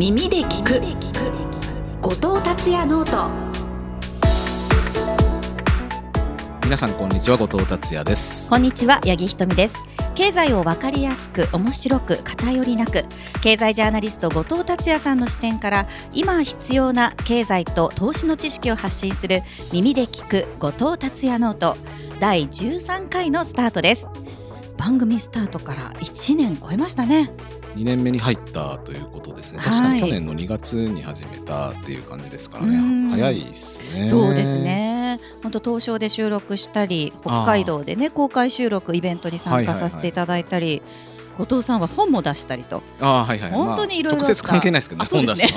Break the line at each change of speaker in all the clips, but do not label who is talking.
耳で聞く。後藤達也 note。
皆さんこんにちは後藤達也です。
こんにちは八木ひとみです。経済をわかりやすく面白く偏りなく。経済ジャーナリスト後藤達也さんの視点から今必要な経済と投資の知識を発信する耳で聞く後藤達也 note。第13回のスタートです。番組スタートから1年超えましたね
2年目に入ったということですね。確かに去年の2月に始めたっていう感じですからね、はい、早いですね。
そうですね。本当東証で収録したり北海道でね公開収録イベントに参加させていただいたり、はいはいはい後藤さんは本も出したりと。
あはいはい、本当にいろいろ、まあ、直接関係ないですけどね。
本出し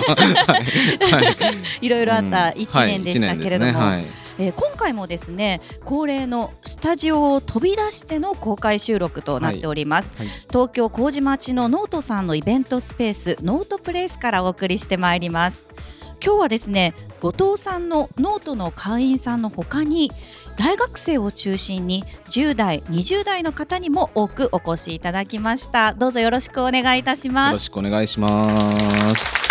い。ろいろあった一年でしたけれども。はい、えー、今回もですね恒例のスタジオを飛び出しての公開収録となっております、はい。はい、東京麹町のノートさんのイベントスペースノートプレイスからお送りしてまいります。今日はですね後藤さんのノートの会員さんのほかに大学生を中心に10代20代の方にも多くお越しいただきました。どうぞよろしくお願いいたします。
よろしくお願いします。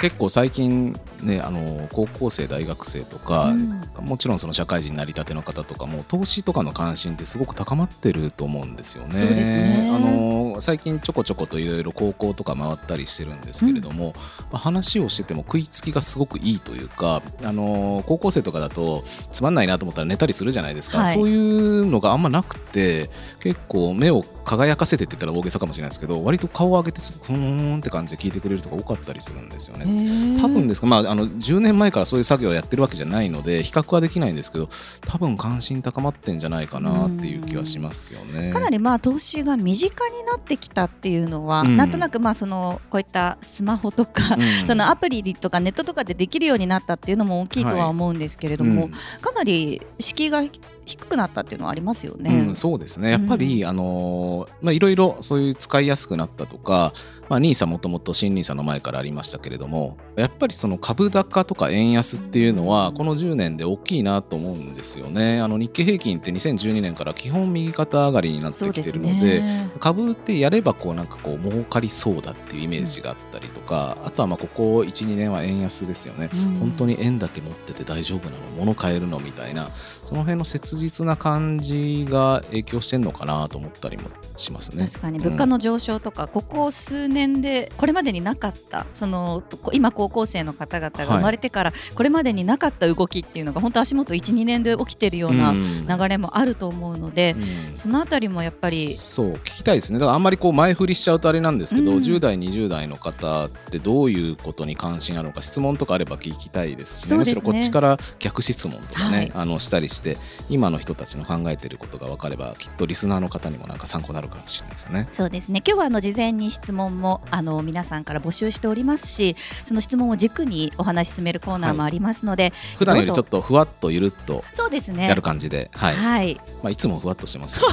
結構最近ね、あの高校生大学生とか、うん、もちろんその社会人なりたての方とかも投資とかの関心ってすごく高まってると思うんですよね。そうですね。あの最近ちょこちょこといろいろ高校とか回ったりしてるんですけれども、うん、まあ、話をしてても食いつきがすごくいいというかあの高校生とかだとつまんないなと思ったら寝たりするじゃないですか、はい、そういうのがあんまなくて結構目を輝かせてって言ったら大げさかもしれないですけど割と顔を上げてふーんって感じで聞いてくれるとか多かったりするんですよね。多分ですか、まあ、あの10年前からそういう作業をやってるわけじゃないので比較はできないんですけど多分関心高まってんじゃないかなっていう気はしますよね。
かなりまあ投資が身近になってきたっていうのは、うん、なんとなくまあそのこういったスマホとか、うん、そのアプリとかネットとかでできるようになったっていうのも大きいとは思うんですけれども、はい。うん、かなり敷居が低くなったっていうのはありますよね。
うん、そうですね。やっぱり、うん、あのまあ、いろいろそういう使いやすくなったとか、まあ、NISA もともと新 NISA の前からありましたけれどもやっぱりその株高とか円安っていうのはこの10年で大きいなと思うんですよね。あの日経平均って2012年から基本右肩上がりになってきてるので、ね、株ってやればこうなんかこう儲かりそうだっていうイメージがあったりとか、うん、あとはまあここ12年は円安ですよね、うん、本当に円だけ持ってて大丈夫なの？物買えるの？みたいなその辺の切実な感じが影響してんのかなと思ったりもしますね。
確かに。物価の上昇とか、うん、ここ数年でこれまでになかったその今高校生の方々が生まれてからこれまでになかった動きっていうのが本当足元12年で起きてるような流れもあると思うので、うん、そのあたりもやっぱり
そう聞きたいですね。だからあんまりこう前振りしちゃうとあれなんですけど、うん、10代20代の方ってどういうことに関心あるのか質問とかあれば聞きたいですし、ね、むしろこっちから逆質問とかね、はい、あのしたりして今の人たちの考えていることが分かればきっとリスナーの方にもなんか参考になるかもしれないですよね。
そうですね。今日はあの事前に質問もあの皆さんから募集しておりますしその質問を軸にお話し進めるコーナーもありますので、はい、
普段よりちょっとふわっとゆるっと
そうですね。
やる感じで、はい、
はい、
まあ、いつもふわっとしてます
ね。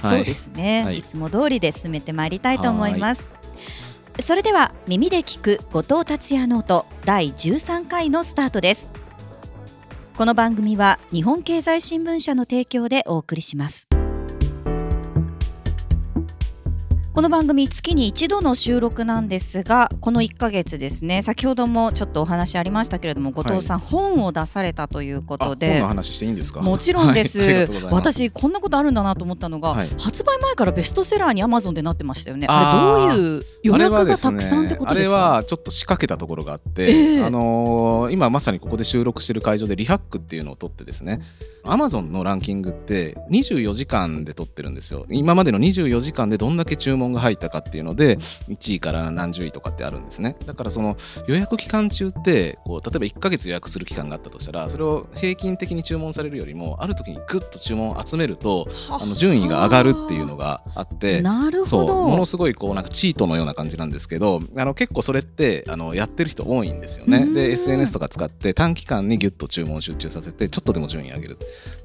そうですね、はい、いつも通りで進めてまいりたいと思います。それでは耳で聞く後藤達也ノート第13回のスタートです。この番組は日本経済新聞社の提供でお送りしますこの番組月に一度の収録なんですがこの1か月ですね先ほどもちょっとお話ありましたけれども後藤さん、はい、本を出されたということで。
本の話していいんですか？
もちろんです、はい、私こんなことあるんだなと思ったのが、はい、発売前からベストセラーにアマゾンでなってましたよね。あれどういう予約がたくさんってことですか？
あれはちょっと仕掛けたところがあって、えー、あのー、今まさにここで収録してる会場でリハックっていうのを取ってですねアマゾンのランキングって24時間で撮ってるんですよ。今までの24時間でどんだけ注文が入ったかっていうので1位から何十位とかってあるんですね。だからその予約期間中ってこう例えば1ヶ月予約する期間があったとしたらそれを平均的に注文されるよりもある時にグッと注文を集めるとあの順位が上がるっていうのがあって
なるほ
ど。ものすごいこうなんかチートのような感じなんですけどあの結構それってあのやってる人多いんですよね。で SNS とか使って短期間にギュッと注文集中させてちょっとでも順位上げる。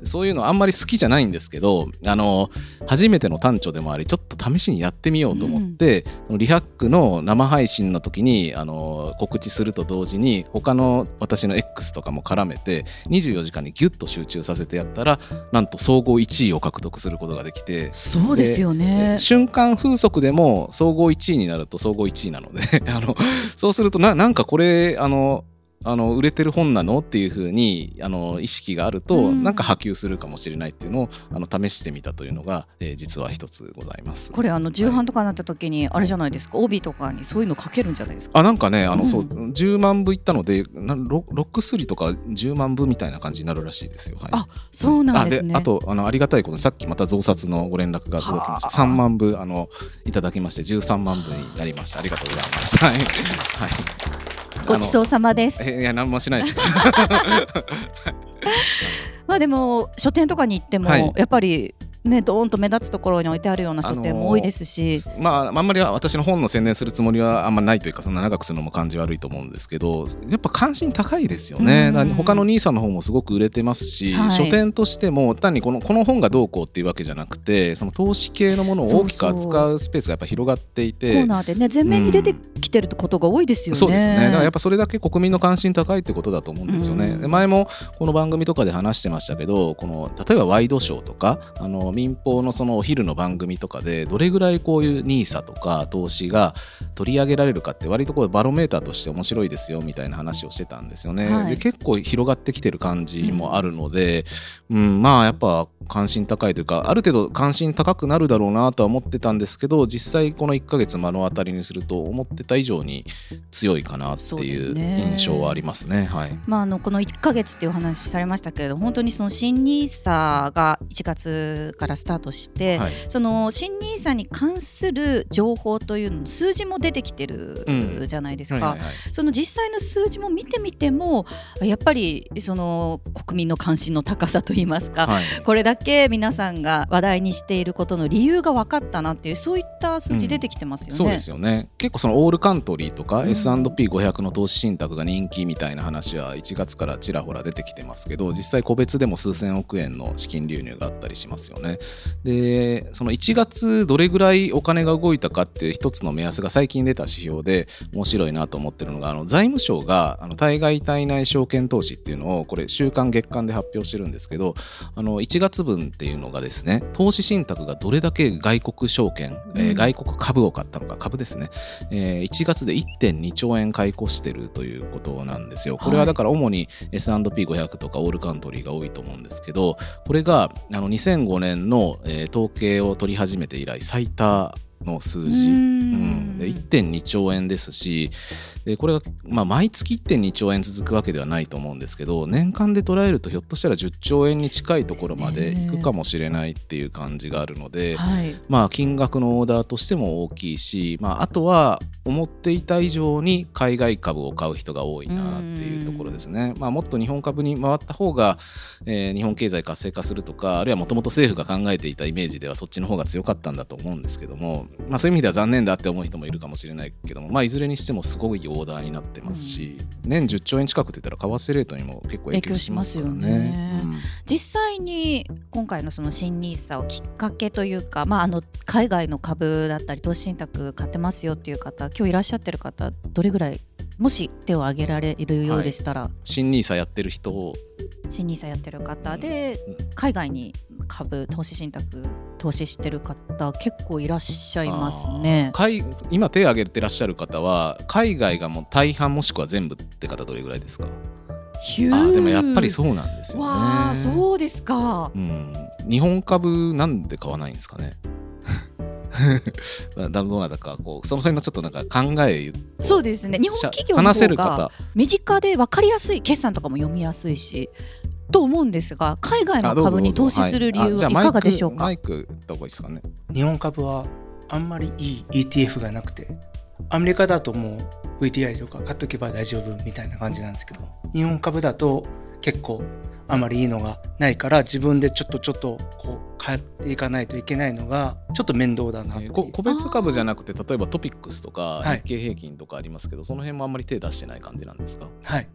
そういうのあんまり好きじゃないんですけど、あの、初めての単調でもあり、ちょっと試しにやってってみようと思って、うん、リハックの生配信の時にあの告知すると同時に他の私の X とかも絡めて24時間にギュッと集中させてやったらなんと総合1位を獲得することができて
そうですよね。
瞬間風速でも総合1位になると総合1位なので あのそうするとななんかこれあのあの売れてる本なの？っていうふうにあの意識があると、うん、なんか波及するかもしれないっていうのをあの試してみたというのが、えー、実は一つございます。
これあの重版とかになった時に、あれじゃないですか、はい、帯とかにそういうの書けるんじゃないですか？
あなんかねあの、うん、そう10万部いったのでロロックスリとか10万部みたいな感じになるらしいですよ、はい、
あそうなんですね。
あとあのありがたいことさっきまた増刷のご連絡が届きました3万部あのいただきまして13万部になりました。ありがとうございます。はい、はい
ごちそうさまです。
いや何もしないです。
まあでも書店とかに行っても、やっぱりね、どーんと目立つところに置いてあるような書店も多いですし、
あまあ、あんまり私の本の宣伝するつもりはあんまないというかそんな長くするのも感じ悪いと思うんですけどやっぱ関心高いですよね、うん、他の兄さんの本もすごく売れてますし、はい、書店としても単にこのこの本がどうこうっていうわけじゃなくてその投資系のものを大きく扱うスペースがやっぱ広がっていて。
コーナーでね全面に出てきてることが多いですよね、うん、
そうですね。だからやっぱそれだけ国民の関心高いってことだと思うんですよね、うん、前もこの番組とかで話してましたけどこの例えばワイドショーとかあの民放のそのお昼の番組とかでどれぐらいこういう NISA とか投資が取り上げられるかって割とこうバロメーターとして面白いですよみたいな話をしてたんですよね。はい、で結構広がってきてる感じもあるので、うん、うん、まあやっぱ関心高いというかある程度関心高くなるだろうなとは思ってたんですけど実際この1ヶ月目の当たりにすると思ってた以上に強いかなっていう印象はありますね。すねはい、
まあ、あのこの1ヶ月っていうお話されましたけれど本当にその新 NISA が1月からスタートして、はい、その新 NISA に関する情報というの数字も出てきてるじゃないですか、その実際の数字も見てみてもやっぱりその国民の関心の高さといいますか、はい、これだけ皆さんが話題にしていることの理由が分かったなっていうそういった数字出てきてますよね。うん、
そうですよね。結構そのオールカントリーとか S&P500 の投資信託が人気みたいな話は1月からちらほら出てきてますけど実際個別でも数千億円の資金流入があったりしますよね。でその1月どれぐらいお金が動いたかっていう一つの目安が最近出た指標で面白いなと思ってるのがあの財務省があの対外対内証券投資っていうのをこれ週間月間で発表してるんですけどあの1月分っていうのがですね投資信託がどれだけ外国証券、うん、えー、外国株を買ったのか株ですね、えー、1月で1.2兆円買い越してるということなんですよ。これはだから主に S&P500 とかオールカントリーが多いと思うんですけどこれがあの2005年の、えー、統計を取り始めて以来最多の数字、うん、で1.2兆円ですしでこれが、まあ、毎月1.2兆円続くわけではないと思うんですけど年間で捉えるとひょっとしたら10兆円に近いところまでいくかもしれないっていう感じがあるので、はい、まあ、金額のオーダーとしても大きいし、まあ、あとは思っていた以上に海外株を買う人が多いなっていうところですね。まあ、もっと日本株に回った方が、えー、日本経済活性化するとかあるいはもともと政府が考えていたイメージではそっちの方が強かったんだと思うんですけども、まあ、そういう意味では残念だって思う人もいるかもしれないけども、まあ、いずれにしてもすごいオーダーになってますし、うん、年10兆円近くって言ったら為替レートにも結構影響しますからね。ね
うん、実際に今回のその新ニーサをきっかけというか、まあ、あの海外の株だったり投資信託買ってますよっていう方今日いらっしゃってる方どれぐらいもし手を挙げられるようでしたら、はい、
新ニーサやってる人。
新ニーサやってる方で、海外に株投資信託投資してる方結構いらっしゃいますね。
今手を挙げてらっしゃる方は海外がもう大半もしくは全部って方どれぐらいですか？あでもやっぱりそうなんですよね。わ
そうですか、
うん、日本株なんで買わないんですかね？どうなだかこうその辺のちょっとなんか考え
そうですね。日本企業の方が身近で分かりやすい決算とかも読みやすいしと思うんですが海外の株に投資する理由はい。かがでしょうか？
マイクった方がいいですかね。
日本株はあんまりいい ETF がなくてアメリカだともう VTI とか買っとけば大丈夫みたいな感じなんですけど日本株だと結構あまりいいのがないから自分でちょっとちょっとこう買っていかないといけないのがちょっと面倒だな、
えー、個別株じゃなくて例えばトピックスとか日経平均とかありますけど、はい、その辺もあんまり手出してない感じなんですか？
はい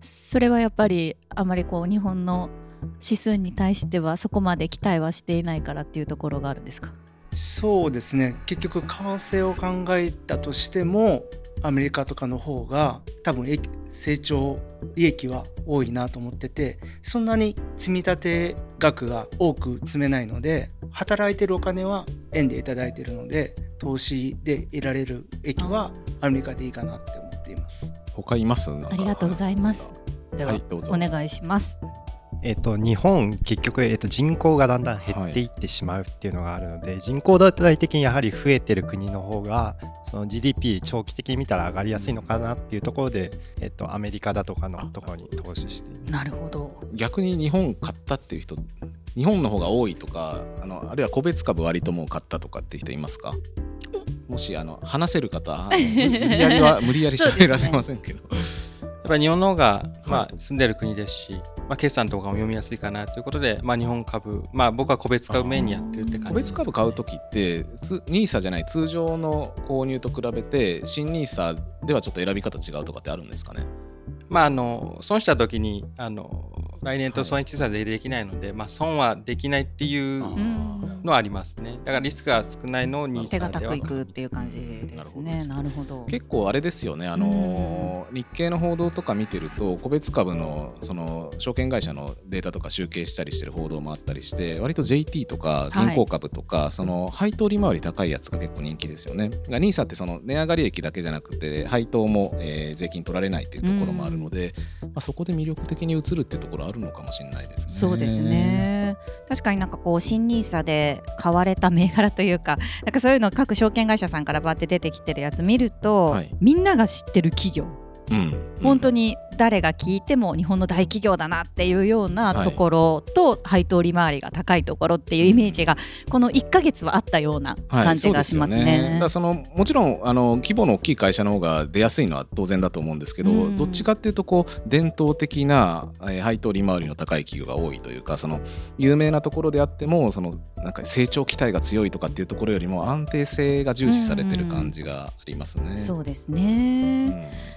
それはやっぱりあまりこう日本の指数に対してはそこまで期待はしていないからっていうところがあるんですか？
そうですね。結局為替を考えたとしてもアメリカとかの方が多分成長利益は多いなと思っててそんなに積み立て額が多く積めないので働いてるお金は円で頂いてるので投資で得られる益はアメリカでいいかなって思っています。
他います？
ありがとうございます。では、はい、お願いします。
えーと、日本結局、えーと、人口がだんだん減っていってしまうっていうのがあるので、はい、人口大体的にやはり増えてる国の方がその GDP 長期的に見たら上がりやすいのかなっていうところで、えーと、アメリカだとかのところに投資して
なるほど。
逆に日本買ったっていう人日本の方が多いとかあのあるいは個別株割ともう買ったとかっていう人いますか？もしあの話せる方 無理やりは無理やり喋らせませんけど。
やっぱり日本の方が、まあ、住んでる国ですし、まあ、決算とかも読みやすいかなということで、まあ、日本株、まあ、僕は個別株メインにやってるって感じ個
別株買う時って NISA じゃない通常の購入と比べて新 NISA ではちょっと選び方違うとかってあるんですかね？
まあ、あの損した時にあの来年と損益差でできないので、はい、まあ、損はできないっていうのはありますね。だからリスクが少ないのに
手堅くいくっていう感じですね。なるほど
結構あれですよねあの日経の報道とか見てると個別株のその証券会社のデータとか集計したりしてる報道もあったりして割と JT とか銀行株とか、はい、その配当利回り高いやつが結構人気ですよね。NISA ってその値上がり益だけじゃなくて配当も、えー、税金取られないっていうところもあるので、まあ、そこで魅力的に映るっていうところあるのかもしれないですね。
そうですね。確かになんかこう新ニーサで買われた銘柄というか なんかそういうの各証券会社さんからバーって出てきてるやつ見ると、はい、みんなが知ってる企業、うん、本当に誰が聞いても日本の大企業だなっていうようなところと、配当利回りが高いところっていうイメージがこの1か月はあったような感じがしますね。はい、
そね。だそのもちろんあの規模の大きい会社の方が出やすいのは当然だと思うんですけど、うん、どっちかっていうとこう伝統的な配当利回りの高い企業が多いというかその有名なところであってもそのなんか成長期待が強いとかっていうところよりも安定性が重視されてる感じがありますね。うん、
そうですね、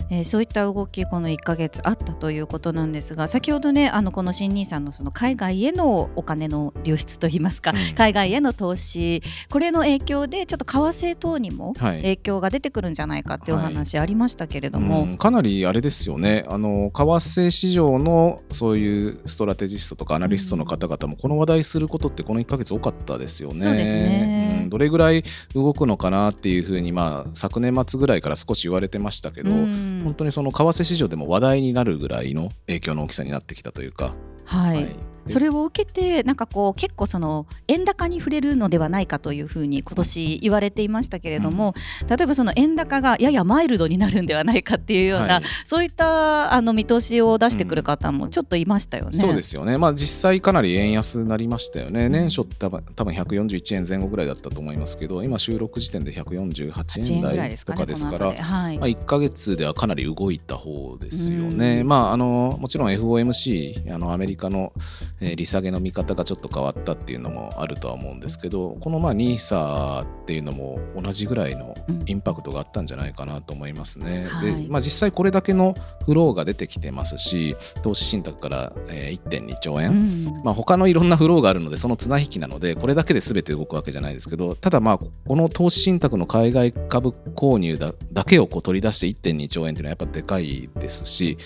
うん、えー、そういった動きこの1か月あったということなんですが先ほどねあのこの新ニーさんのその海外へのお金の流出といいますか、うん、海外への投資これの影響でちょっと為替等にも影響が出てくるんじゃないかっていうお話ありましたけれども、はい
うん、かなりあれですよね。あの為替市場のそういうストラテジストとかアナリストの方々もこの話題することってこの1か月多かったですよね。
そうですね、
うん、どれぐらい動くのかなっていうふうに、まあ、昨年末ぐらいから少し言われてましたけど、本当にその為替市場でも話題になるぐらいの影響の大きさになってきたというか。
はい、はいそれを受けてなんかこう結構その円高に触れるのではないかというふうに今年言われていましたけれども、うん、例えばその円高がややマイルドになるんではないかっていうような、はい、そういったあの見通しを出してくる方もちょっといましたよね。うん、
そうですよね、まあ、実際かなり円安になりましたよね、年初って多分多分141円前後ぐらいだったと思いますけど今収録時点で148円台とかですから、ねはい、まあ、1か月ではかなり動いた方ですよね。まあ、あのもちろん FOMC あのアメリカのえー、利下げの見方がちょっと変わったっていうのもあるとは思うんですけどこのまあ NISA っていうのも同じぐらいのインパクトがあったんじゃないかなと思いますね。うん、でまあ、実際これだけのフローが出てきてますし投資信託から、えー、1.2兆円、うん、まあ、他のいろんなフローがあるのでその綱引きなのでこれだけで全て動くわけじゃないですけどただまあこの投資信託の海外株購入だだけをこう取り出して1.2兆円っていうのはやっぱでかいですし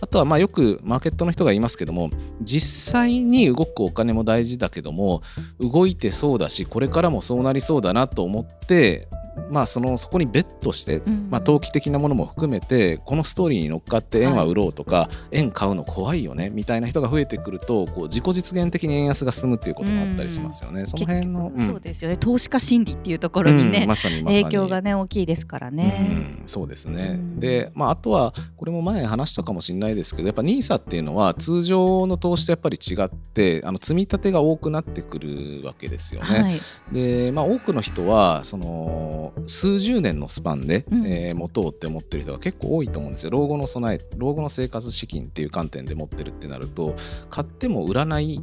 あとはまあよくマーケットの人が言いますけども実際に動くお金も大事だけども動いてそうだしこれからもそうなりそうだなと思ってまあ、そのそこにベットして、まあ、投機的なものも含めてこのストーリーに乗っかって円は売ろうとか、はい、円買うの怖いよねみたいな人が増えてくるとこう自己実現的に円安が進むっていうこともあったりしますよね。その辺の、
うん、そうですよね。投資家心理っていうところにね、うんまさにまさに。影響がね大きいですからね。
うん、そうですね、で、まあ、あとはこれも前話したかもしれないですけどやっぱ NISA っていうのは通常の投資とやっぱり違ってあの積み立てが多くなってくるわけですよね。はい、で、まあ、多くの人はそのの数十年のスパンで、うん、えー、持とうって思ってる人が結構多いと思うんですよ。老後の備え老後の生活資金っていう観点で持ってるってなると買っても売らない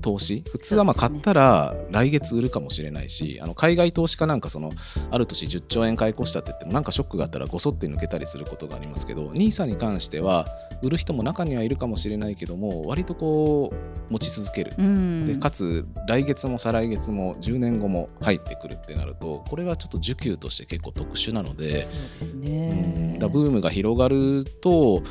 投資、うん、普通はまあ買ったら来月売るかもしれないし、あの海外投資家なんかそのある年10兆円買い越したって言ってもなんかショックがあったらごそって抜けたりすることがありますけど NISA に関しては売る人も中にはいるかもしれないけども割とこう持ち続ける、うん、でかつ来月も再来月も10年後も入ってくるってなるとこれはちょっと需給として結構特殊なので。
そうですね、
うん、だブームが広がると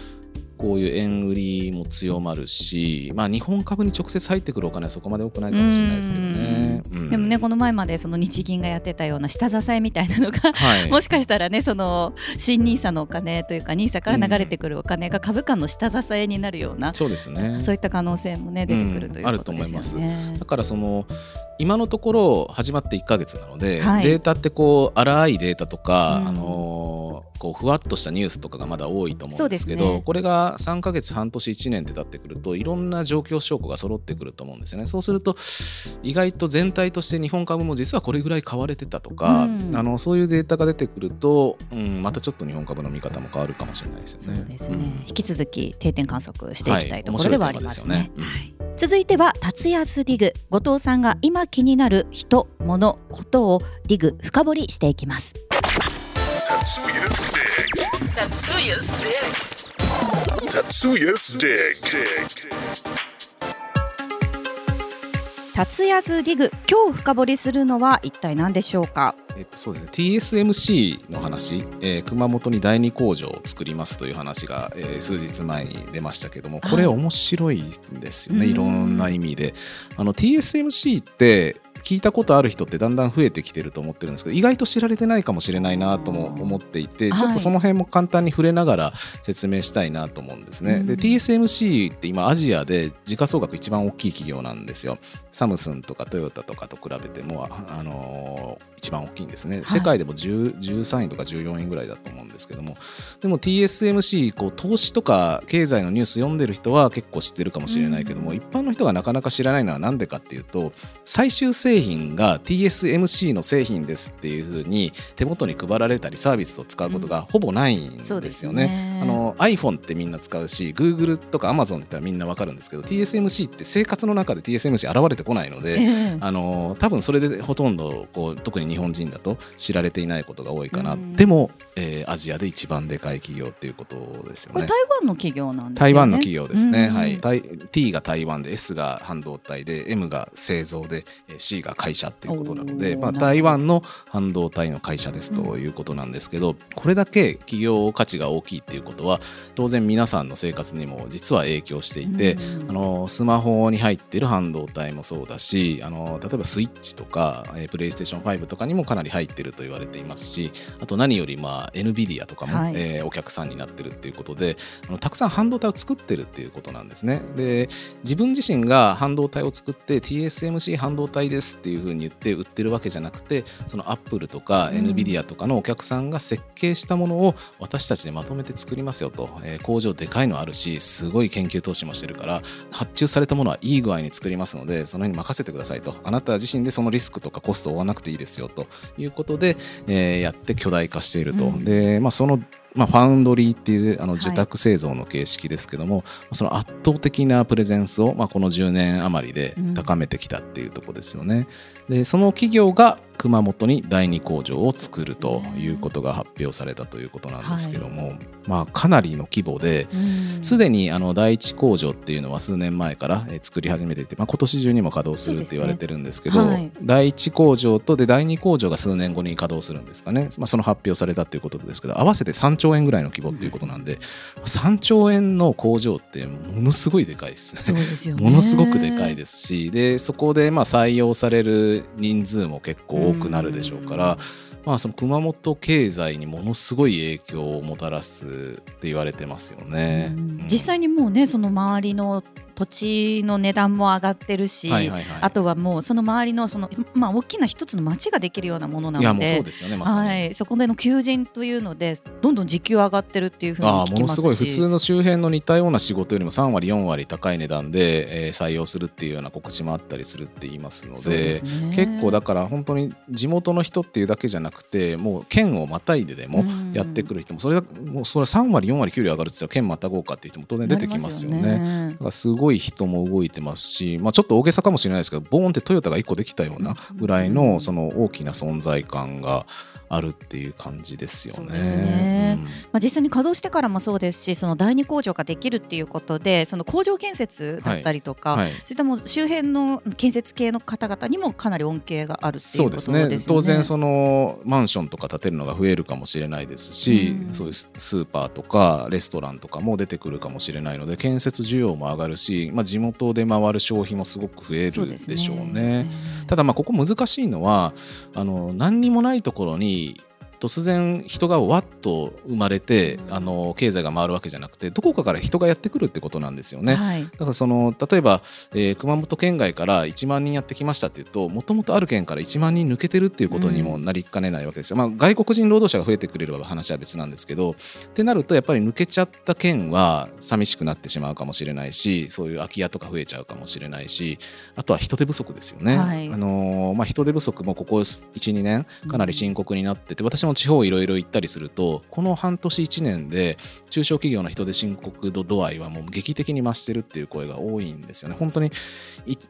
こういう円売りも強まるし、まあ、日本株に直接入ってくるお金はそこまで多くないかもしれないですけどね。
うん、でもねこの前までその日銀がやってたような下支えみたいなのが、はい、もしかしたらねその新ニーサのお金というかニーサから流れてくるお金が株価の下支えになるような、うん、
そうですね
そういった可能性もね出てくるということですよね。あると思います。
だからその今のところ始まって1か月なので、はい、データってこう荒いデータとか、うん、あのこうふわっとしたニュースとかがまだ多いと思うんですけど、ね、これが3か月半年1年で経ってくるといろんな状況証拠が揃ってくると思うんですよね。そうすると意外と全体として日本株も実はこれぐらい買われてたとか、うん、あのそういうデータが出てくると、うん、またちょっと日本株の見方も変わるかもしれないですよね。
ね、うん、引き続き定点観測していきたいところではありますね。はい。続いては達安ディグ。後藤さんが今気になる人物ことをディグ深掘りしていきます達安ディグ今日深掘りするのは一体何でしょうか？
えっと、そうですね。TSMC の話、えー、熊本に第二工場を作りますという話が、えー、数日前に出ましたけどもこれ面白いんですよね、はい、いろんな意味で。あの TSMC って聞いたことある人ってだんだん増えてきてると思ってるんですけど意外と知られてないかもしれないなとも思っていてちょっとその辺も簡単に触れながら説明したいなと思うんですね。で TSMC って今アジアで時価総額一番大きい企業なんですよ。サムスンとかトヨタとかと比べても、あのー、一番大きいんですね、はい、世界でも13位とか14位ぐらいだと思うんですけども。でも TSMC こう投資とか経済のニュース読んでる人は結構知ってるかもしれないけども、うん、一般の人がなかなか知らないのは何でかっていうと最終製品が TSMC の製品ですっていうふうに手元に配られたりサービスを使うことがほぼないんですよね。うん、ね。あの iPhone ってみんな使うし Google とか Amazon って言ったらみんな分かるんですけど TSMC って生活の中で TSMC 現れてこないので、えー、あの多分それでほとんどこう特に日本人だと知られていないことが多いかな、うん、でも、えー、アジアで一番でかい企業っていうことですよね。
台湾の企業なんですね。
台湾の企業ですね、うん、はい。T が台湾で S が半導体で M が製造で C が会社っていうことなので、まあ、台湾の半導体の会社ですということなんですけど、これだけ企業価値が大きいっていうことは当然皆さんの生活にも実は影響していて、あのスマホに入っている半導体もそうだしあの例えばスイッチとか、えー、プレイステーション5とかにもかなり入ってると言われていますしあと何よりまあ NVIDIA とかも、はい、えー、お客さんになってるっていうことであのたくさん半導体を作ってるっていうことなんですね。で自分自身が半導体を作って TSMC 半導体ですっていうふうに言って売ってるわけじゃなくてそのアップルとか NVIDIA とかのお客さんが設計したものを私たちでまとめて作りますよと、えー、工場でかいのあるしすごい研究投資もしてるから発注されたものはいい具合に作りますのでその辺に任せてくださいと。あなた自身でそのリスクとかコストを負わなくていいですよということで、えー、やって巨大化していると、うん、で、まあ、そのまあ、ファウンドリーっていうあの受託製造の形式ですけども、はい、その圧倒的なプレゼンスを、まあ、この10年余りで高めてきたっていうところですよね。うん、でその企業が熊本に第二工場を作るということが発表されたということなんですけども、はい、まあ、かなりの規模ですで、にあの第一工場っていうのは数年前から作り始めていて、まあ、今年中にも稼働するって言われてるんですけど、ねはい、第一工場とで第二工場が数年後に稼働するんですかね、まあ、その発表されたっていうことですけど合わせて3兆円ぐらいの規模っていうことなんで、うん、3兆円の工場ってものすごいでかいです
すよ、
ね、ものすごくでかいですしでそこでまあ採用される人数も結構多くなるでしょうから、まあ、その熊本経済にものすごい影響をもたらすって言われてますよね。
実際にもうねその周りの土地の値段も上がってるし、はいはいはい、あとはもうその周りのその、まあ、大きな一つの町ができるようなものなので
そうですよね、ま、は
い、そこでの求人というのでどんどん時給上がってるっていうふうに聞きますし。ものすごい
普通の周辺の似たような仕事よりも3割4割高い値段で、えー、採用するっていうような告知もあったりするって言いますので、ね、結構だから本当に地元の人っていうだけじゃなくてもう県をまたいででもやってくる人もそれもうそれ3割4割給料上がるって言ったら県またごうかっていう人も当然出てきますよね。よね。だからすごい人も動いてますし、まあ、ちょっと大げさかもしれないですけどボーンってトヨタが1個できたようなぐらいのその大きな存在感が。あるっていう感じですよね。ね。
うん、まあ、実際に稼働してからもそうですしその第二工場ができるっていうことでその工場建設だったりとか、はい。はい、そういったも周辺の建設系の方々にもかなり恩恵があるっていうことですね。
ね。当然そのマンションとか建てるのが増えるかもしれないですし、うん、そういうスーパーとかレストランとかも出てくるかもしれないので建設需要も上がるし、まあ、地元で回る消費もすごく増えるでしょうね。うね。ただまあここ難しいのはあの何にもないところにに突然人がわっと生まれて、うん、あの経済が回るわけじゃなくてどこかから人がやってくるってことなんですよね、はい、だからその例えば、えー、熊本県外から1万人やってきましたっていうともともとある県から1万人抜けてるっていうことにもなりかねないわけですよ、うん、まあ、外国人労働者が増えてくれれば話は別なんですけどってなるとやっぱり抜けちゃった県は寂しくなってしまうかもしれないしそういう空き家とか増えちゃうかもしれないしあとは人手不足ですよね、はい、あのー、まあ、人手不足もここ12年かなり深刻になってて私も地方いろいろ行ったりするとこの半年1年で中小企業の人で深刻度度合いはもう劇的に増してるっていう声が多いんですよね。本当に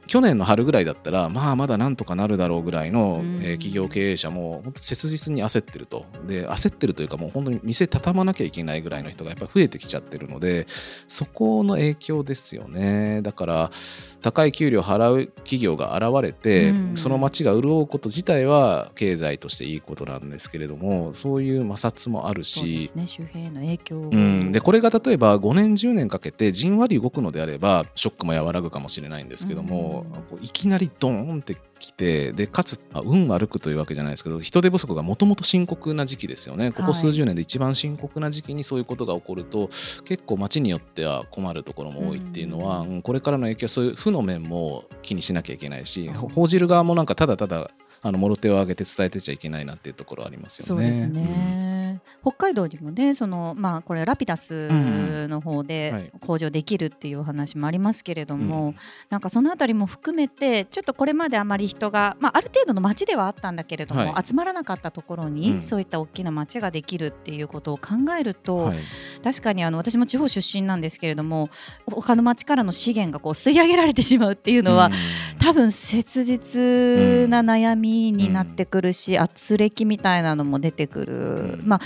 去年の春ぐらいだったらまあまだなんとかなるだろうぐらいの、え企業経営者も本当切実に焦ってると。で焦ってるというかもう本当に店畳まなきゃいけないぐらいの人がやっぱ増えてきちゃってるのでそこの影響ですよね。だから高い給料払う企業が現れて、うん、その町が潤うこと自体は経済としていいことなんですけれどもそういう摩擦もあるし、
ね、周辺への影響、う
ん、でこれが例えば5年10年かけてじんわり動くのであればショックも和らぐかもしれないんですけども、うん、いきなりドーンってきてでかつ運悪くというわけじゃないですけど人手不足がもともと深刻な時期ですよね。ここ数十年で一番深刻な時期にそういうことが起こると、はい、結構町によっては困るところも多いっていうのは、うん、これからの影響そういう負の面も気にしなきゃいけないし報じる側もなんかただただあのもろ手を挙げて伝えてちゃいけないなっていうところありますよね。
そうですね、うん、北海道にもねその、まあ、これラピダスの方で工場できるっていうお話もありますけれども、うん、なんかそのあたりも含めてちょっとこれまであまり人が、まあ、ある程度の町ではあったんだけれども、はい、集まらなかったところに、うん、そういった大きな町ができるっていうことを考えると、はい、確かにあの私も地方出身なんですけれども他の町からの資源がこう吸い上げられてしまうっていうのは、多分切実な悩みになってくるし、うん、圧力みたいなのも出てくる、うん、まあ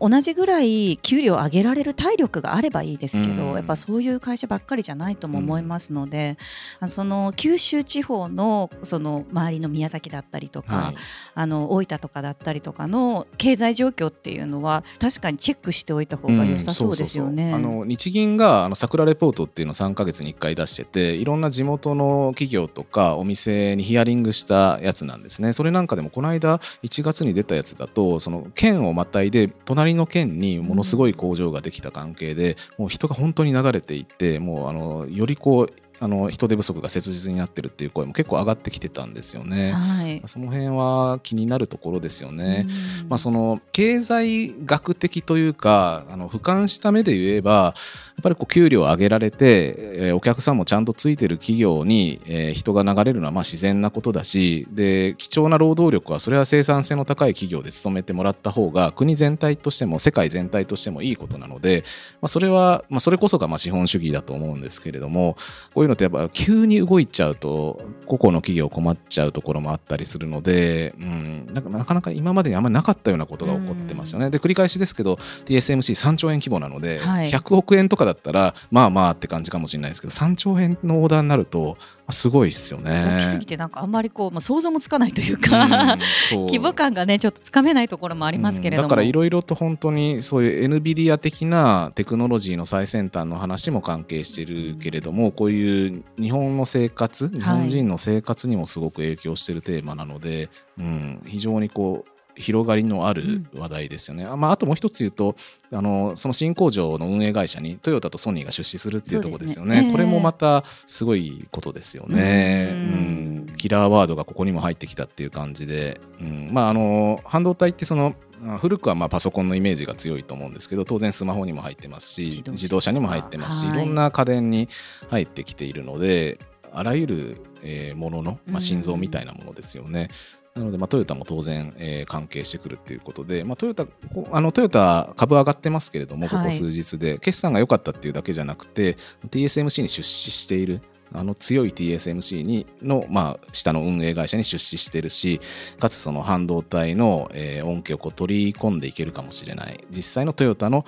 同じぐらい給料を上げられる体力があればいいですけど、うん、やっぱそういう会社ばっかりじゃないとも思いますので、うん、その九州地方のその周りの宮崎だったりとか、はい、あの大分とかだったりとかの経済状況っていうのは確かにチェックしておいた方が良さそうですよね。
日銀があの桜レポートっていうのを3か月に1回出してていろんな地元の企業とかお店にヒアリングしたやつなんですね。それなんかでもこの間1月に出たやつだとその県をまたいで隣隣の県にものすごい工場ができた関係で、もう人が本当に流れていってもうあのよりこうあの人手不足が切実になってるっていう声も結構上がってきてたんですよね。はい、その辺は気になるところですよね。まあ、その経済学的というかあの俯瞰した目で言えばやっぱりこう給料を上げられて、えー、お客さんもちゃんとついてる企業に、えー、人が流れるのはまあ自然なことだしで貴重な労働力はそれは生産性の高い企業で勤めてもらった方が国全体としても世界全体としてもいいことなので、まあ、それは、まあ、それこそがまあ資本主義だと思うんですけれどもこういうのってやっぱ急に動いちゃうと個々の企業困っちゃうところもあったりするので、うん、なんかなかなか今までにあんまりなかったようなことが起こってますよね。で繰り返しですけど TSMC3 兆円規模なので、はい、100億円とかだったらまあまあって感じかもしれないですけど3兆円のオーダーになるとすごいっすよね。
大きすぎてなんかあんまりこう、まあ、想像もつかないというか、うん、規模感がねちょっとつかめないところもありますけれども、
うん、だからいろいろと本当にそういう NVIDIA 的なテクノロジーの最先端の話も関係してるけれども、こういう日本の生活日本人の生活にもすごく影響してるテーマなので、はい、うん、非常にこう広がりのある話題ですよね。うん、まあ、あともう一つ言うとあのその新工場の運営会社にトヨタとソニーが出資するっていうところですよね。ねこれもまたすごいことですよね。うん、キラーワードがここにも入ってきたっていう感じで、うん、まああの半導体ってその古くはまあパソコンのイメージが強いと思うんですけど当然スマホにも入ってますし自動車にも入ってますし、はい、いろんな家電に入ってきているのであらゆるものの、まあ、心臓みたいなものですよね。なので、まあ、トヨタも当然、えー、関係してくるということで、まあ、トヨタあのトヨタ株上がってますけれども、ここ数日で、決算が良かったっていうだけじゃなくて、TSMC に出資している、あの強い TSMC にの、まあ、下の運営会社に出資してるしかつその半導体の、えー、恩恵をこう取り込んでいけるかもしれない。実際のトヨタの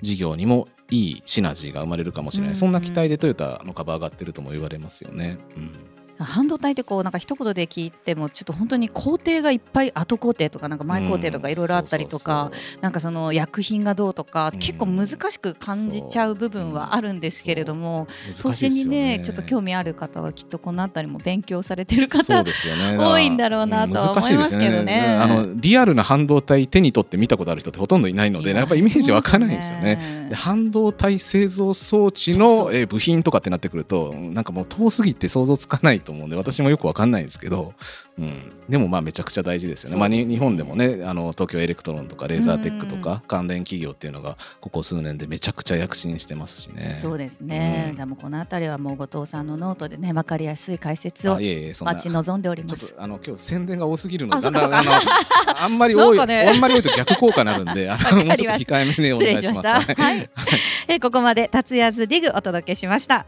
事業にもいいシナジーが生まれるかもしれない、そんな期待でトヨタの株上がってるとも言われますよね。うん
半導体ってこうなんか一言で聞いてもちょっと本当に工程がいっぱい後工程とかなんか前工程とかいろいろあったりとかなんかその薬品がどうとか結構難しく感じちゃう部分はあるんですけれども投資にねちょっと興味ある方はきっとこの辺りも勉強されてる方多いんだろうなとは思いますけどね。
あのリアルな半導体手に取って見たことある人ってほとんどいないのでやっぱイメージわからないんですよね。半導体製造装置の部品とかってなってくるとなんかもう遠すぎて想像つかないと思うんで私もよくわかんないんですけど、うん、でもまあめちゃくちゃ大事ですよね。まあ、日本でもねあの東京エレクトロンとかレーザーテックとか関連企業っていうのがここ数年でめちゃくちゃ躍進してますしね。
そうですね。うん、でもこの辺りはもう後藤さんのノートでね分かりやすい解説を待ち望んでおります。
あの今日宣伝が多すぎるのでああんまり多い、ね、あんまり多いと逆効果になるんで、あのもうちょっと控えめにお願いします。
しはい。えここまで達也ズディグお届けしました。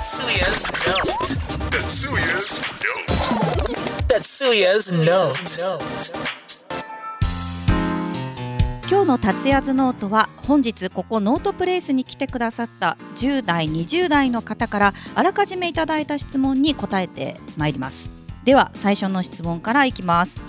Tetsuya's Note. Tetsuya's Note. Tetsuya's Note. 今日の達也ズノートは本日ここノートプレイスに来てくださった10代20代の方からあらかじめいただいた質問に答えてまいりますでは最初の質問からいきます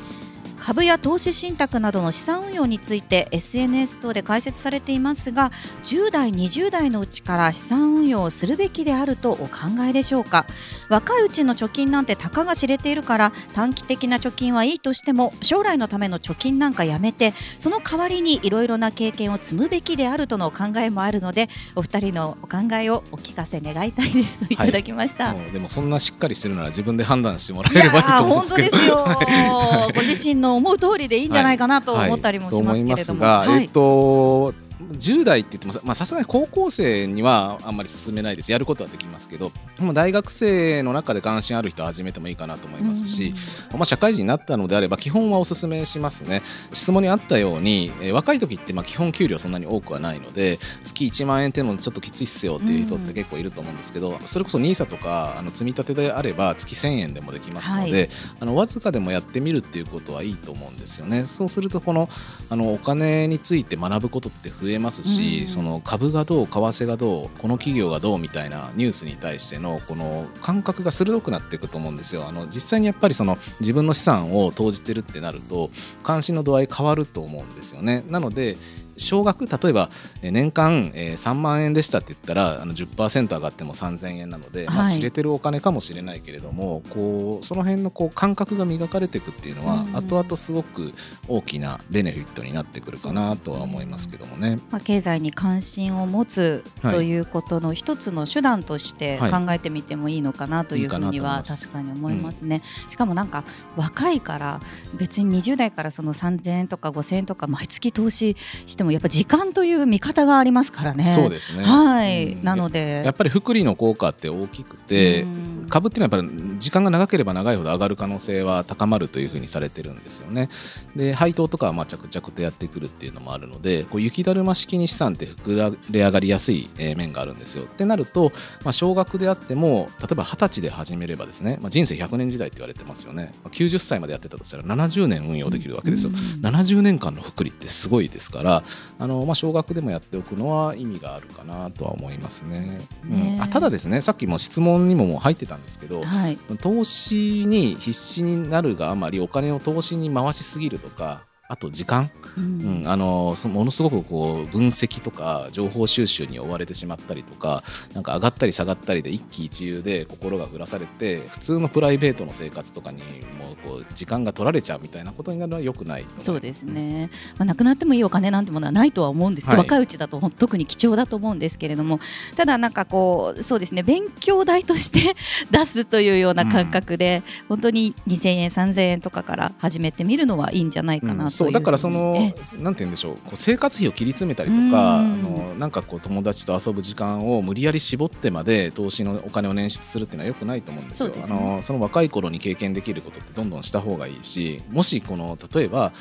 株や投資信託などの資産運用について SNS 等で解説されていますが10代20代のうちから資産運用をするべきであるとお考えでしょうか？若いうちの貯金なんてたかが知れているから短期的な貯金はいいとしても将来のための貯金なんかやめてその代わりにいろいろな経験を積むべきであるとの考えもあるのでお二人のお考えをお聞かせ願いたいですとい。ただきました、は
い、でもそんなしっかりしてるなら自分で判断してもらえればいいと思うんですけど。
本当ですよ。ご自身の思う通りでいいんじゃないかなと思ったりもしますけれども。
はい、えっと10代って言ってもさすがに高校生にはあんまり進めないです。やることはできますけど大学生の中で関心ある人は始めてもいいかなと思いますし、まあ、社会人になったのであれば基本はおすすめしますね。質問にあったように、えー、若い時ってまあ基本給料そんなに多くはないので月1万円っていうのちょっときついっすよっていう人って結構いると思うんですけど、それこそ NISA とかあの積み立てであれば月1000円でもできますので、はい、あのわずかでもやってみるっていうことはいいと思うんですよね。そうするとこのあのお金について学ぶことって増えますし、その株がどう為替がどうこの企業がどうみたいなニュースに対してのこの感覚が鋭くなっていくと思うんですよ。あの実際にやっぱりその自分の資産を投じてるってなると関心の度合い変わると思うんですよね。なので少額例えば年間3万円でしたって言ったらあの10%上がっても3000円なので、はい、まあ、知れてるお金かもしれないけれどもこうその辺のこう感覚が磨かれていくっていうのは、後々すごく大きなベネフィットになってくるかなとは思いますけどもね。
まあ、経済に関心を持つということの一つの手段として考えてみてもいいのかなというふうには確かに思いますね。うん、しかもなんか若いから別に20代からその3000円とか5000円とか毎月投資してもやっぱ時間という見方がありますからね。
そうですね。
はい。うん、なので
やっぱり福利の効果って大きくて、株っていうのはやっぱり時間が長ければ長いほど上がる可能性は高まるというふうにされてるんですよね。で配当とかはまあ着々とやってくるっていうのもあるので、こう雪だるま式に資産って膨れ上がりやすい面があるんですよ。ってなると、まあ少額であっても例えば二十歳で始めればですね、まあ人生100年時代って言われてますよね。90歳までやってたとしたら70年運用できるわけですよ。70年間の福利ってすごいですから、あのまあ少額でもやっておくのは意味があるかなとは思いますね。すねうん、あただですね、さっきも質問にももう入ってたんですけど、はい、投資に必死になるがあまりお金を投資に回しすぎるとかあと時間、うん、うん、あのものすごくこう分析とか情報収集に追われてしまったりとかなんか上がったり下がったりで一喜一憂で心が降らされて普通のプライベートの生活とかにもこう時間が取られちゃうみたいなことになるのはよくない
そうですね、まあ、なくなってもいいお金なんてものはないとは思うんです、はい、若いうちだと特に貴重だと思うんですけれども。ただなんかこうそうですね。勉強代として 出すというような感覚で、うん、本当に2000円3000円とかから始めてみるのはいいんじゃないかなと、うん、
そうだからそのなんて言うんでしょうこう生活費を切り詰めたりとか、あのなんかこう友達と遊ぶ時間を無理やり絞ってまで投資のお金を捻出するっていうのはよくないと思うんですよ。すね、あのその若い頃に経験できることってどんどんした方がいいしもしこの例えば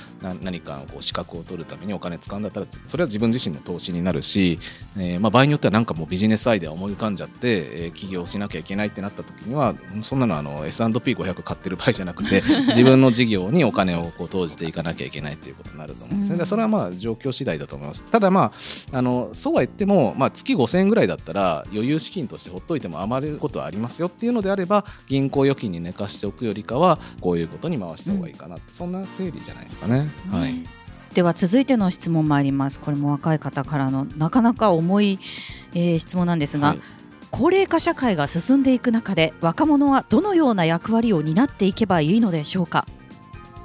何かこう資格を取るためにお金使うんだったらそれは自分自身の投資になるし、えーまあ、場合によってはなんかもうビジネスアイデア思い浮かんじゃって、えー、起業しなきゃいけないってなった時にはそんなのあの S&P500 買ってる場合じゃなくて 自分の事業にお金をこう投じていかなきゃいけないっていうことになると思うんですね。それはまあ状況次第だと思います。ただまああのそうは言っても、まあ、月5000円ぐらいだったら余裕資金としてほっといても余ることはありますよっていうのであれば銀行預金に寝かしておくよりかはこういうことに回した方がいいかな、うん、そんな整理じゃないですかね。ねはい
では続いての質問参りますこれも若い方からのなかなか重い、えー、質問なんですが、はい、高齢化社会が進んでいく中で若者はどのような役割を担っていけばいいのでしょうか？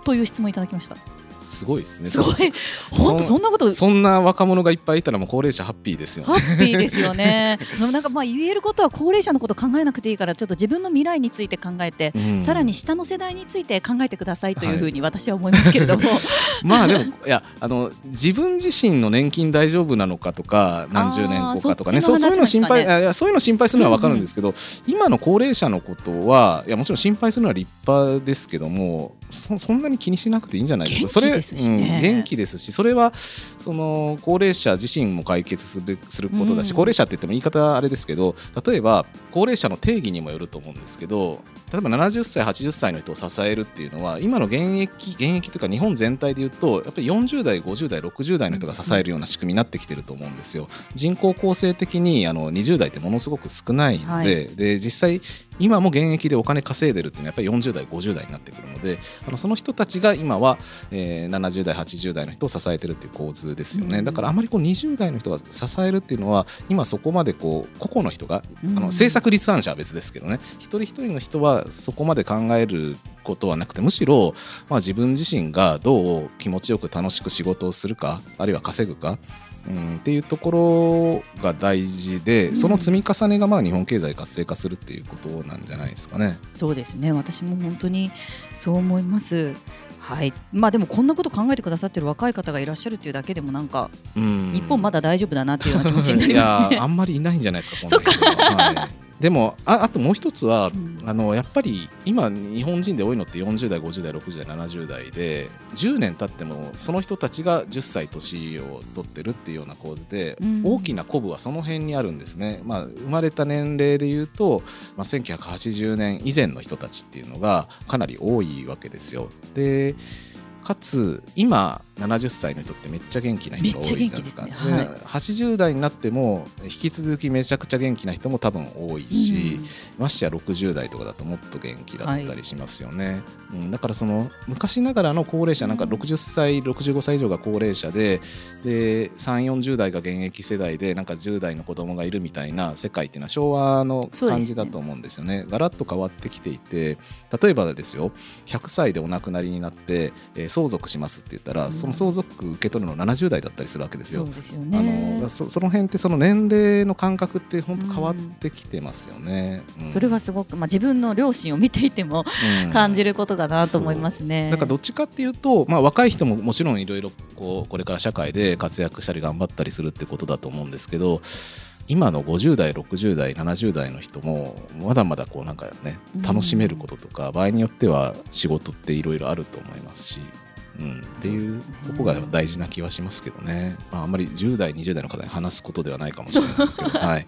という質問いただきました。
すごいですね。
すごい。本当そんなこと
そんな若者がいっぱいいたらもう高齢者ハッピーですよ、
ね、ハッピーですよね。なんかまあ言えることは高齢者のこと考えなくていいからちょっと自分の未来について考えて、うん、さらに下の世代について考えてくださいというふうに私は思いますけれども。はい、
まあでもいやあの自分自身の年金大丈夫なのかとか 何十年後かとかねそうそういうの心配いやそういうの心配するのはわかるんですけど、うんうん、今の高齢者のことはいやもちろん心配するのは立派ですけどもそそんなに気にしなくていいんじゃないですか。それ、
ね、
うん元気ですしそれはその高齢者自身も解決するすることだし、うん、高齢者って言っても言い方あれですけど例えば高齢者の定義にもよると思うんですけど例えば70歳80歳の人を支えるっていうのは今の現役現役というか日本全体でいうとやっぱり40代50代60代の人が支えるような仕組みになってきてると思うんですよ。人口構成的にあの20代ってものすごく少ないのではい、で実際今も現役でお金稼いでるっていうのはやっぱり40代50代になってくるのであのその人たちが今は、えー、70代80代の人を支えてるっていう構図ですよね、うん、だからあまりこう20代の人が支えるっていうのは今そこまでこう個々の人が、あの政策立案者は別ですけどね。一人一人の人はそこまで考えることはなくてむしろ、まあ、自分自身がどう気持ちよく楽しく仕事をするかあるいは稼ぐかうん、っていうところが大事で、その積み重ねがまあ日本経済活性化するっていうことなんじゃないですかね。
そうですね私も本当にそう思います。はいまあ、でもこんなこと考えてくださってる若い方がいらっしゃるっていうだけでもなんか日本まだ大丈夫だなっていうような気持ちになりますね。
あんまりいないんじゃないですか。
そっか、
はいでもああともう一つは、うん、あのやっぱり今日本人で多いのって40代50代60代70代で10年経ってもその人たちが10歳年を取ってるっていうような構図で、うん、大きなコブはその辺にあるんですね、まあ、生まれた年齢でいうと、まあ、1980年以前の人たちっていうのがかなり多いわけですよ。でかつ今70歳の人ってめっちゃ元気な人が多いじゃないですか。すねはい、80代になっても引き続きめちゃくちゃ元気な人も多分多いし、うん、ましてや60代とかだともっと元気だったりしますよね。はい、うん、だからその昔ながらの高齢者なんか60歳、65歳以上が高齢者でで3 4 0代が現役世代でなんか10代の子供がいるみたいな世界っていうのは昭和の感じだと思うんですよね。ねガラッと変わってきていて例えばですよ100歳でお亡くなりになって、えー、相続しますって言ったら、うん、その相続受け取るの70代だったりするわけですよ。
そうですよね
あのそその辺ってその年齢の感覚って本当変わってきてますよね。
うん、それはすごく、まあ、自分の両親を見ていても感じることだなと思いますね。
だからどっちかっていうと、まあ、若い人ももちろんいろいろこれから社会で活躍したり頑張ったりするってことだと思うんですけど今の50代60代70代の人もまだまだこうなんかね楽しめることとか、場合によっては仕事っていろいろあると思いますし。うん、っていうとこが大事な気はしますけどね、まあ、あんまり10代20代の方に話すことではないかもしれないですけど。はい、はい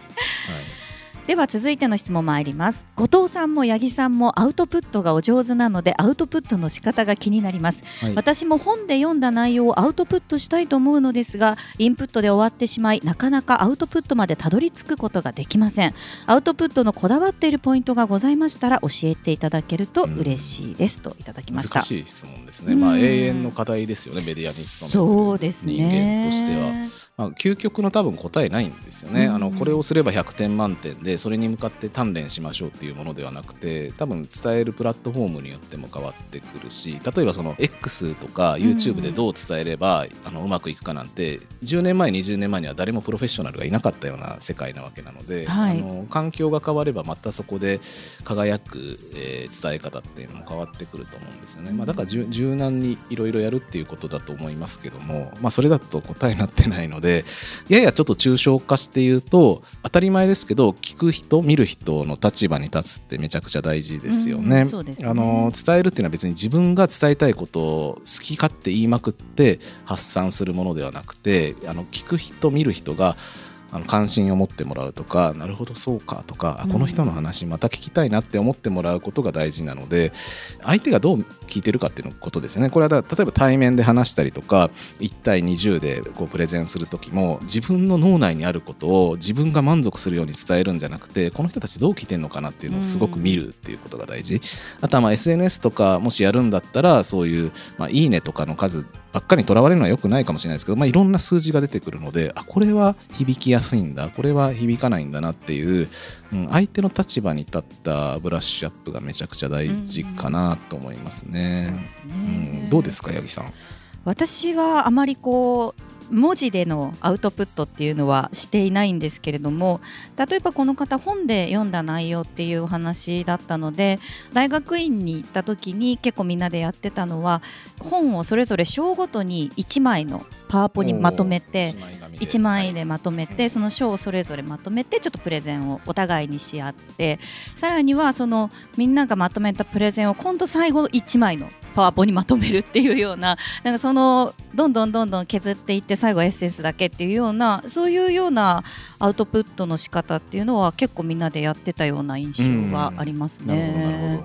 では続いての質問参ります。後藤さんも八木さんもアウトプットがお上手なのでアウトプットの仕方が気になります、はい、私も本で読んだ内容をアウトプットしたいと思うのですがインプットで終わってしまいなかなかアウトプットまでたどり着くことができません。アウトプットのこだわっているポイントがございましたら教えていただけると嬉しいです、うん、といただきました。
難しい質問ですね、まあ永遠の課題ですよねメディアに
そうですね。
人間としてはまあ、究極の多分答えないんですよね、うん、あのこれをすれば100点満点でそれに向かって鍛錬しましょうっていうものではなくて多分伝えるプラットフォームによっても変わってくるし例えばその X とか YouTube でどう伝えれば、うん、あのうまくいくかなんて10年前20年前には誰もプロフェッショナルがいなかったような世界なわけなので、はい、あの環境が変わればまたそこで輝く、えー、伝え方っていうのも変わってくると思うんですよね、まあ、だから柔軟にいろいろやるっていうことだと思いますけども、まあ、それだと答えになってないのでやややちょっと抽象化して言うと当たり前ですけど聞く人見る人の立場に立つってめちゃくちゃ大事ですよね。うん、ねあの伝えるっていうのは別に自分が伝えたいことを好き勝手言いまくって発散するものではなくてあの聞く人見る人があの関心を持ってもらうとかなるほどそうかとか、この人の話また聞きたいなって思ってもらうことが大事なので相手がどう聞いてるかっていうことですよね。これは例えば対面で話したりとか1対20でこうプレゼンする時も自分の脳内にあることを自分が満足するように伝えるんじゃなくてこの人たちどう聞いてるのかなっていうのをすごく見るっていうことが大事、あとはまあ SNS とかもしやるんだったらそういう、まあ、いいねとかの数ばっかりにとらわれるのは良くないかもしれないですけど、まあ、いろんな数字が出てくるのであこれは響きやすいんだこれは響かないんだなっていう、うん、相手の立場に立ったブラッシュアップがめちゃくちゃ大事かなと思いますね。うん、うん、どうですか八木さん？
私はあまりこう文字でのアウトプットっていうのはしていないんですけれども例えばこの方本で読んだ内容っていうお話だったので大学院に行った時に結構みんなでやってたのは本をそれぞれ章ごとに1枚のパワポにまとめて1枚でまとめてその章をそれぞれまとめてちょっとプレゼンをお互いにし合ってさらにはそのみんながまとめたプレゼンを今度最後1枚のパワポにまとめるっていうようななんかそのどんどんどんどん削っていって最後エッセンスだけっていうようなそういうようなアウトプットの仕方っていうのは結構みんなでやってたような印象はありますね。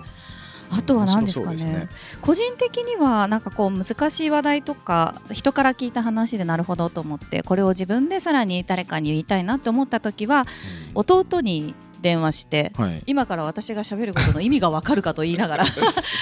あとは何ですかね、ね、個人的にはなんかこう難しい話題とか人から聞いた話でなるほどと思ってこれを自分でさらに誰かに言いたいなと思った時は、弟に電話して、はい、今から私が喋ることの意味がわかるかと言いながら い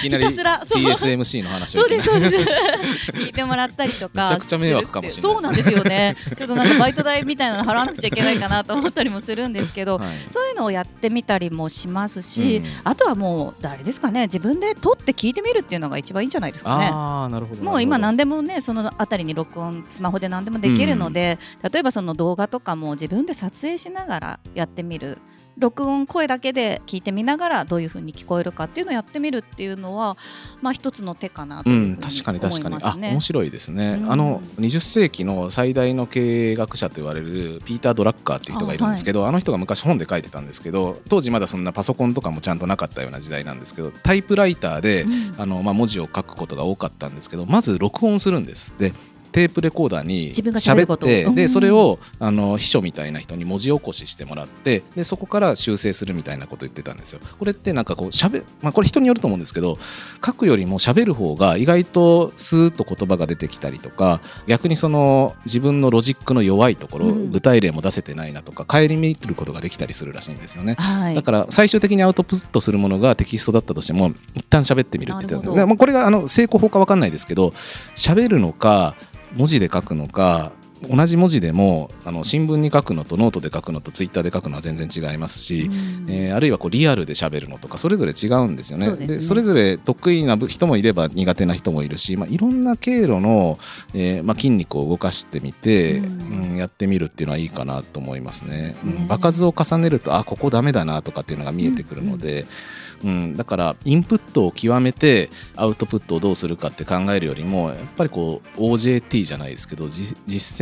きなり TSMC の話
を聞い てもらったりとか
めちゃくちゃ迷惑かもしれ
ない。そうなんですよね。ちょっとなんかバイト代みたいなの払わなくちゃいけないかなと思ったりもするんですけど、はい、そういうのをやってみたりもしますし、うん、あとはもう誰ですかね。自分で撮って聞いてみるっていうのが一番いいんじゃないですかね。
あなるほど
もう今何でもねそのあたりに録音スマホで何でもできるので、うん、例えばその動画とかも自分で撮影しながらやってみる録音声だけで聞いてみながらどういうふうに聞こえるかっていうのをやってみるっていうのはまあ一つの手かなとね、
うん、確かに確かに。あ面白いですね、うん、あの20世紀の最大の経営学者と言われるピーター・ドラッカーっていう人がいるんですけどあはい、あの人が昔本で書いてたんですけど当時まだそんなパソコンとかもちゃんとなかったような時代なんですけどタイプライターで、うん、あのまあ、文字を書くことが多かったんですけどまず録音するんです。でテープレコーダーに喋ってでそれをあの秘書みたいな人に文字起こししてもらってでそこから修正するみたいなこと言ってたんですよ。これってなんかこうしゃべ、まあ、これ人によると思うんですけど書くよりも喋る方が意外とスーッと言葉が出てきたりとか逆にその自分のロジックの弱いところ、うん、具体例も出せてないなとか顧みることができたりするらしいんですよね。はい、だから最終的にアウトプットするものがテキストだったとしても一旦喋ってみるって言ってたんですまあ、これがあの正攻法か分かんないですけど喋るのか文字で書くのか同じ文字でもあの新聞に書くのとノートで書くのとツイッターで書くのは全然違いますし、うん、えー、あるいはこうリアルで喋るのとかそれぞれ違うんですよね。そで、ね、それぞれ得意な人もいれば苦手な人もいるし、まあ、いろんな経路の、えーまあ、筋肉を動かしてみて、うん、うん、やってみるっていうのはいいかなと思いますね。すねうん、場数を重ねるとあここダメだなとかっていうのが見えてくるので。うんうん、うんだからインプットを極めてアウトプットをどうするかって考えるよりもやっぱりこう OJT じゃないですけど実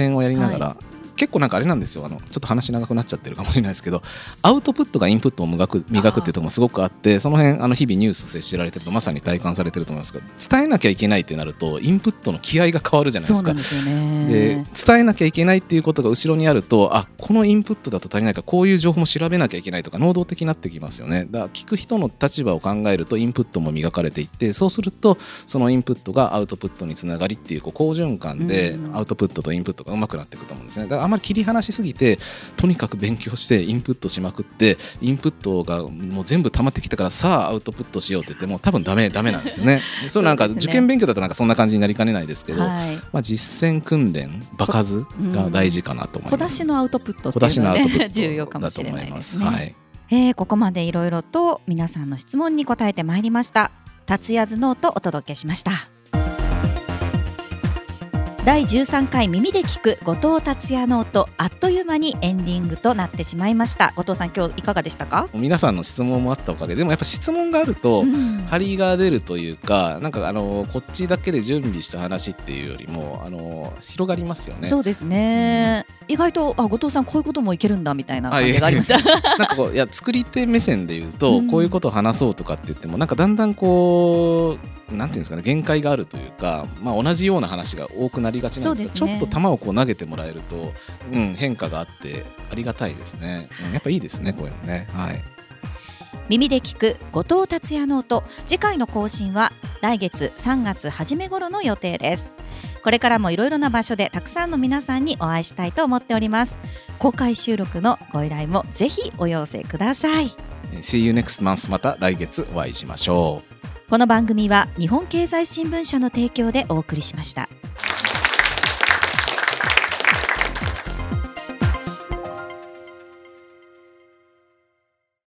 践をやりながら結構なんかあれなんですよあのちょっと話長くなっちゃってるかもしれないですけどアウトプットがインプットを磨く磨くっていうところもすごくあってその辺あの日々ニュース接しられてるとまさに体感されてると思いますけど伝えなきゃいけないってなるとインプットの気合が変わるじゃないですか。で伝えなきゃいけないっていうことが後ろにあるとあこのインプットだと足りないかこういう情報も調べなきゃいけないとか能動的になってきますよね。だから聞く人の立場を考えるとインプットも磨かれていってそうするとそのインプットがアウトプットにつながりっていうこう好循環でアウトプットとインプットがうまくなっていくと思うんですね。だからあまり切り離しすぎてとにかく勉強してインプットしまくってインプットがもう全部溜まってきたからさあアウトプットしようって言っても多分ダメダメなんですよね。そうなんか受験勉強だとなんかそんな感じになりかねないですけど、はい、まあ実践訓練場数が大事かなと思います。小
出しのアウトプットっていうのは、ね、重要かもしれないですね。はい。えー、ここまでいろいろと皆さんの質問に答えてまいりました。達也頭脳とお届けしました第13回耳で聞く後藤達也ノートあっという間にエンディングとなってしまいました。後藤さん今日いかがでしたか？
皆さんの質問もあったおかげでもやっぱ質問があると、張りが出るというかなんかあのこっちだけで準備した話っていうよりもあの広がりますよね。
そうですね、うん、意外とあ後藤さんこういうこともいけるんだみたいな感じがありました
なんかこういや作り手目線で言うと、こういうことを話そうとかって言ってもなんかだんだんこうなんていうんですかね限界があるというか、まあ、同じような話が多くなりがちなんですけど、ね、ちょっと球をこう投げてもらえると、うん、変化があってありがたいですね、うん、やっぱいいですねこういうのね。はい。
耳で聞く後藤達也ノート次回の更新は来月3月初め頃の予定ですこれからもいろいろな場所でたくさんの皆さんにお会いしたいと思っております。公開収録のご依頼もぜひお寄せください。
See you next month また来月お会いしましょう。
この番組は日本経済新聞社の提供でお送りしました。